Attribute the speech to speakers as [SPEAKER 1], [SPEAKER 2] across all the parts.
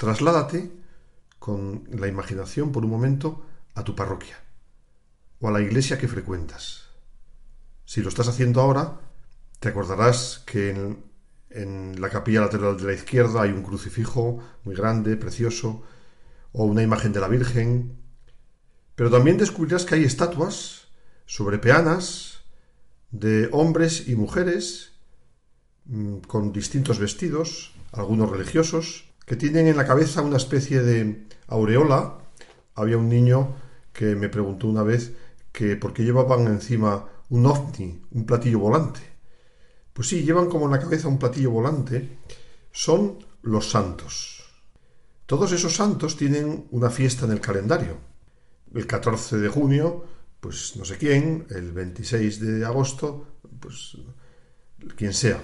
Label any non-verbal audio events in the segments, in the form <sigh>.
[SPEAKER 1] Trasládate con la imaginación por un momento a tu parroquia o a la iglesia que frecuentas. Si lo estás haciendo ahora, te acordarás que en, la capilla lateral de la izquierda hay un crucifijo muy grande, precioso, o una imagen de la Virgen, pero también descubrirás que hay estatuas sobre peanas de hombres y mujeres mm, con distintos vestidos, algunos religiosos, que tienen en la cabeza una especie de aureola. Había un niño que me preguntó una vez que por qué llevaban encima un ovni, un platillo volante. Pues sí, llevan como en la cabeza un platillo volante. Son los santos. Todos esos santos tienen una fiesta en el calendario. El 14 de junio, pues no sé quién, el 26 de agosto, pues quien sea.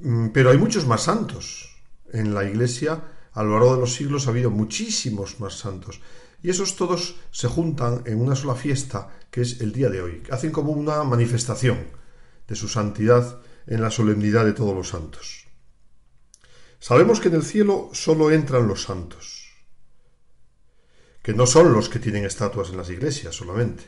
[SPEAKER 1] Mm, pero hay muchos más santos en la Iglesia a lo largo de los siglos ha habido muchísimos más santos. Y esos todos se juntan en una sola fiesta, que es el día de hoy. Hacen como una manifestación de su santidad en la solemnidad de todos los santos. Sabemos que en el cielo solo entran los santos, que no son los que tienen estatuas en las iglesias solamente.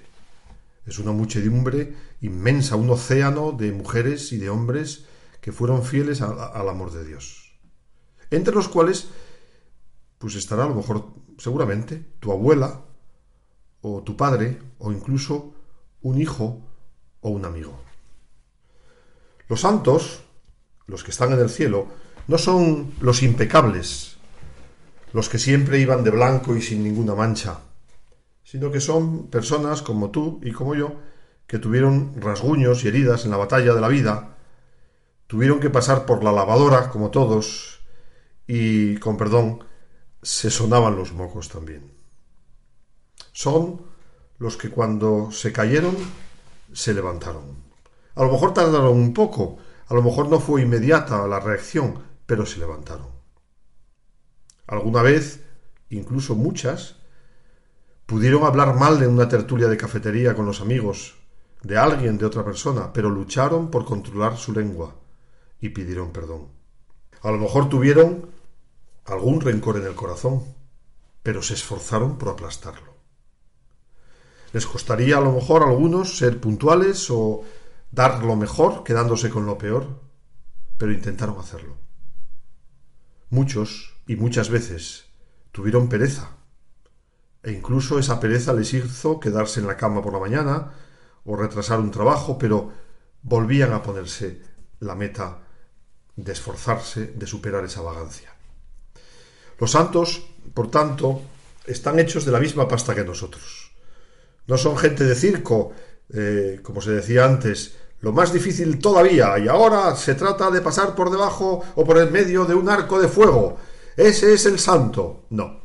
[SPEAKER 1] Es una muchedumbre inmensa, un océano de mujeres y de hombres que fueron fieles al amor de Dios entre los cuales pues estará a lo mejor seguramente tu abuela o tu padre o incluso un hijo o un amigo. Los santos, los que están en el cielo, no son los impecables, los que siempre iban de blanco y sin ninguna mancha, sino que son personas como tú y como yo, que tuvieron rasguños y heridas en la batalla de la vida, tuvieron que pasar por la lavadora como todos, y, con perdón, se sonaban los mocos también. Son los que cuando se cayeron se levantaron. A lo mejor tardaron un poco, a lo mejor no fue inmediata la reacción, pero se levantaron. Alguna vez, incluso muchas, pudieron hablar mal en una tertulia de cafetería con los amigos, de alguien, de otra persona, pero lucharon por controlar su lengua y pidieron perdón. A lo mejor tuvieron algún rencor en el corazón, pero se esforzaron por aplastarlo. Les costaría a lo mejor a algunos ser puntuales o dar lo mejor quedándose con lo peor, pero intentaron hacerlo. Muchos y muchas veces tuvieron pereza, e incluso esa pereza les hizo quedarse en la cama por la mañana o retrasar un trabajo, pero volvían a ponerse la meta de esforzarse, de superar esa vagancia. Los santos, por tanto, están hechos de la misma pasta que nosotros. No son gente de circo, eh, como se decía antes, lo más difícil todavía, y ahora se trata de pasar por debajo o por el medio de un arco de fuego. Ese es el santo. No.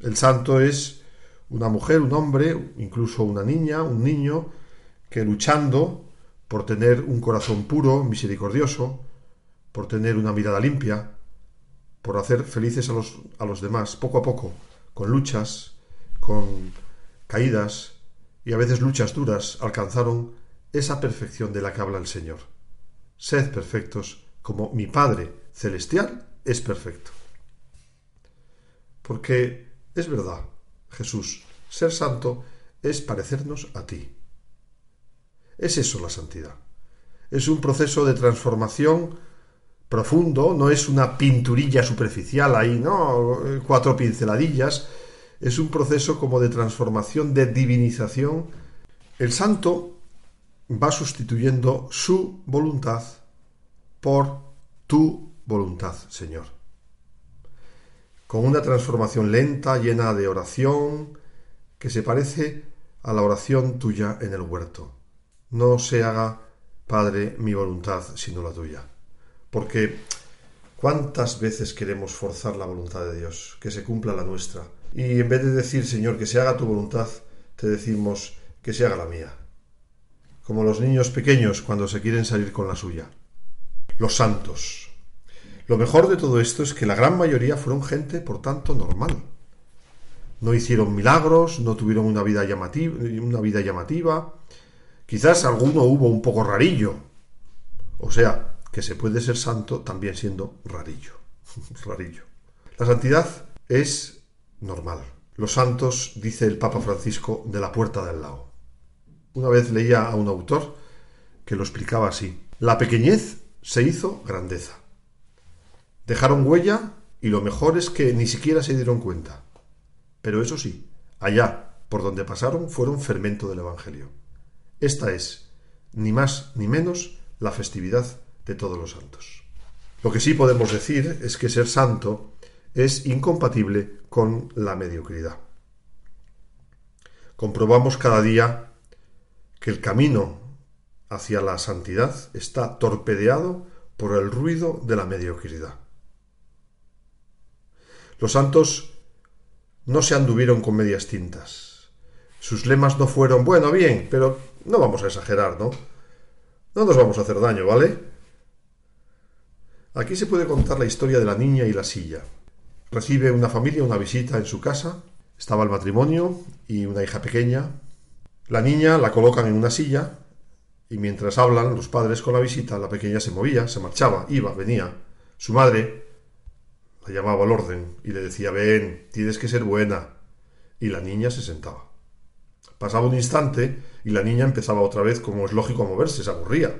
[SPEAKER 1] El santo es una mujer, un hombre, incluso una niña, un niño, que luchando por tener un corazón puro, misericordioso, por tener una mirada limpia, por hacer felices a los, a los demás, poco a poco, con luchas, con caídas y a veces luchas duras, alcanzaron esa perfección de la que habla el Señor. Sed perfectos como mi Padre Celestial es perfecto. Porque es verdad, Jesús, ser santo es parecernos a ti. Es eso la santidad. Es un proceso de transformación profundo, no es una pinturilla superficial ahí, ¿no? Cuatro pinceladillas. Es un proceso como de transformación, de divinización. El santo va sustituyendo su voluntad por tu voluntad, Señor. Con una transformación lenta, llena de oración, que se parece a la oración tuya en el huerto. No se haga, Padre, mi voluntad, sino la tuya porque ¿Cuántas veces queremos forzar la voluntad de Dios, que se cumpla la nuestra? Y en vez de decir, Señor, que se haga tu voluntad, te decimos que se haga la mía. Como los niños pequeños cuando se quieren salir con la suya. Los santos. Lo mejor de todo esto es que la gran mayoría fueron gente, por tanto, normal. No hicieron milagros, no tuvieron una vida llamativa, una vida llamativa. Quizás alguno hubo un poco rarillo. O sea, que se puede ser santo también siendo rarillo. <laughs> rarillo. La santidad es normal. Los santos, dice el Papa Francisco, de la puerta del lado. Una vez leía a un autor que lo explicaba así. La pequeñez se hizo grandeza. Dejaron huella y lo mejor es que ni siquiera se dieron cuenta. Pero eso sí, allá por donde pasaron fueron fermento del Evangelio. Esta es, ni más ni menos, la festividad de todos los santos. Lo que sí podemos decir es que ser santo es incompatible con la mediocridad. Comprobamos cada día que el camino hacia la santidad está torpedeado por el ruido de la mediocridad. Los santos no se anduvieron con medias tintas. Sus lemas no fueron, bueno, bien, pero no vamos a exagerar, ¿no? No nos vamos a hacer daño, ¿vale? Aquí se puede contar la historia de la niña y la silla. Recibe una familia una visita en su casa. Estaba el matrimonio y una hija pequeña. La niña la colocan en una silla y mientras hablan los padres con la visita, la pequeña se movía, se marchaba, iba, venía. Su madre la llamaba al orden y le decía ven, tienes que ser buena. Y la niña se sentaba. Pasaba un instante y la niña empezaba otra vez, como es lógico, a moverse, se aburría.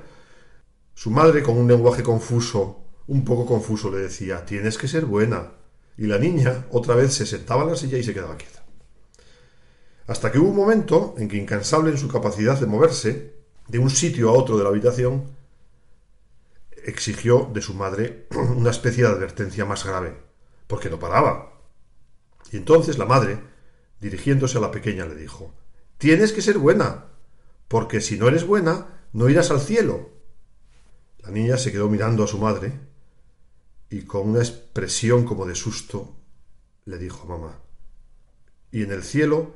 [SPEAKER 1] Su madre, con un lenguaje confuso, un poco confuso, le decía tienes que ser buena. Y la niña otra vez se sentaba en la silla y se quedaba quieta. Hasta que hubo un momento en que, incansable en su capacidad de moverse de un sitio a otro de la habitación, exigió de su madre <clears throat> una especie de advertencia más grave, porque no paraba. Y entonces la madre, dirigiéndose a la pequeña, le dijo Tienes que ser buena, porque si no eres buena, no irás al cielo. La niña se quedó mirando a su madre y con una expresión como de susto le dijo mamá Y en el cielo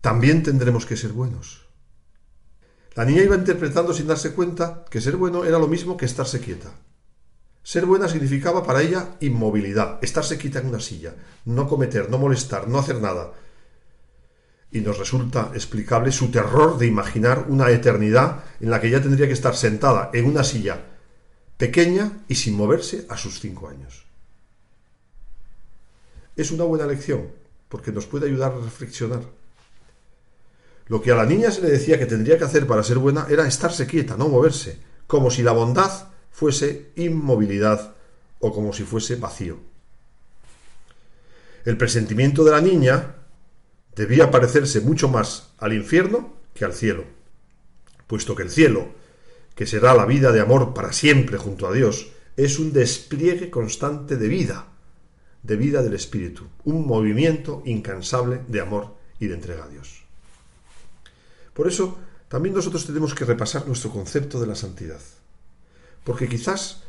[SPEAKER 1] también tendremos que ser buenos. La niña iba interpretando sin darse cuenta que ser bueno era lo mismo que estarse quieta. Ser buena significaba para ella inmovilidad, estarse quieta en una silla, no cometer, no molestar, no hacer nada. Y nos resulta explicable su terror de imaginar una eternidad en la que ella tendría que estar sentada en una silla pequeña y sin moverse a sus cinco años. Es una buena lección porque nos puede ayudar a reflexionar lo que a la niña se le decía que tendría que hacer para ser buena era estarse quieta, no moverse, como si la bondad fuese inmovilidad o como si fuese vacío. El presentimiento de la niña debía parecerse mucho más al infierno que al cielo, puesto que el cielo, que será la vida de amor para siempre junto a Dios, es un despliegue constante de vida, de vida del Espíritu, un movimiento incansable de amor y de entrega a Dios. Por eso, también nosotros tenemos que repasar nuestro concepto de la santidad. Porque quizás,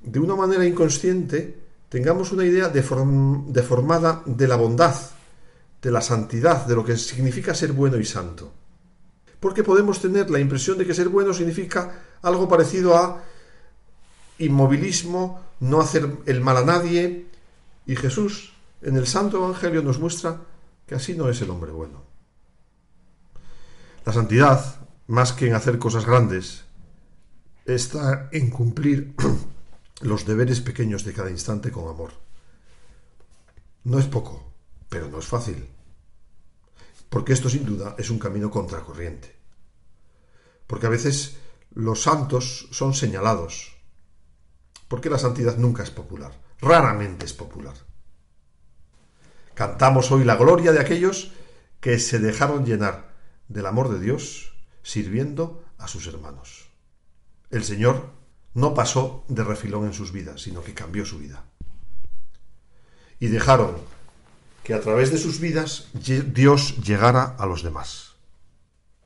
[SPEAKER 1] de una manera inconsciente, tengamos una idea deformada de la bondad, de la santidad, de lo que significa ser bueno y santo. Porque podemos tener la impresión de que ser bueno significa algo parecido a inmovilismo, no hacer el mal a nadie. Y Jesús, en el Santo Evangelio, nos muestra que así no es el hombre bueno. La santidad, más que en hacer cosas grandes, está en cumplir <clears throat> los deberes pequeños de cada instante con amor. No es poco, pero no es fácil. Porque esto sin duda es un camino contracorriente. Porque a veces los santos son señalados. Porque la santidad nunca es popular, raramente es popular. Cantamos hoy la gloria de aquellos que se dejaron llenar del amor de Dios sirviendo a sus hermanos. El Señor no pasó de refilón en sus vidas, sino que cambió su vida. Y dejaron que a través de sus vidas Dios llegara a los demás.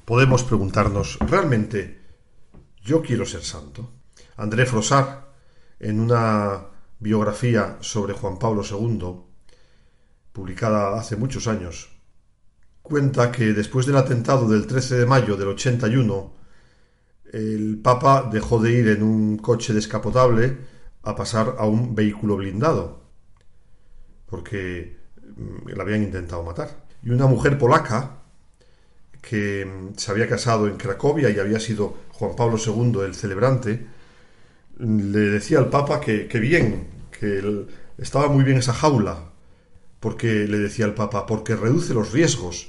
[SPEAKER 1] Podemos preguntarnos, ¿realmente yo quiero ser santo? André Frossard, en una biografía sobre Juan Pablo II, publicada hace muchos años, cuenta que después del atentado del 13 de mayo del 81, el Papa dejó de ir en un coche descapotable a pasar a un vehículo blindado, porque mm, le habían intentado matar. Y una mujer polaca, que mm, se había casado en Cracovia y había sido Juan Pablo II el celebrante, le decía al Papa que, bien, que estaba muy bien esa jaula, porque le decía al Papa, porque reduce los riesgos,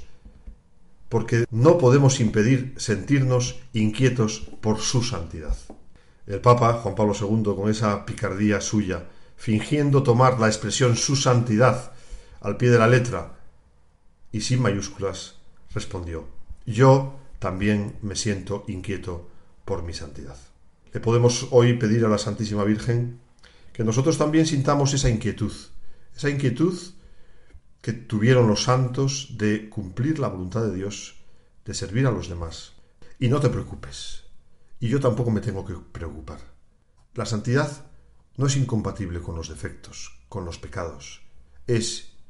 [SPEAKER 1] porque no podemos impedir sentirnos inquietos por su santidad. El Papa, Juan Pablo II, con esa picardía suya, fingiendo tomar la expresión su santidad al pie de la letra y sin mayúsculas, respondió, yo también me siento inquieto por mi santidad. Le podemos hoy pedir a la Santísima Virgen que nosotros también sintamos esa inquietud, esa inquietud que tuvieron los santos de cumplir la voluntad de Dios, de servir a los demás. Y no te preocupes, y yo tampoco me tengo que preocupar. La santidad no es incompatible con los defectos, con los pecados, es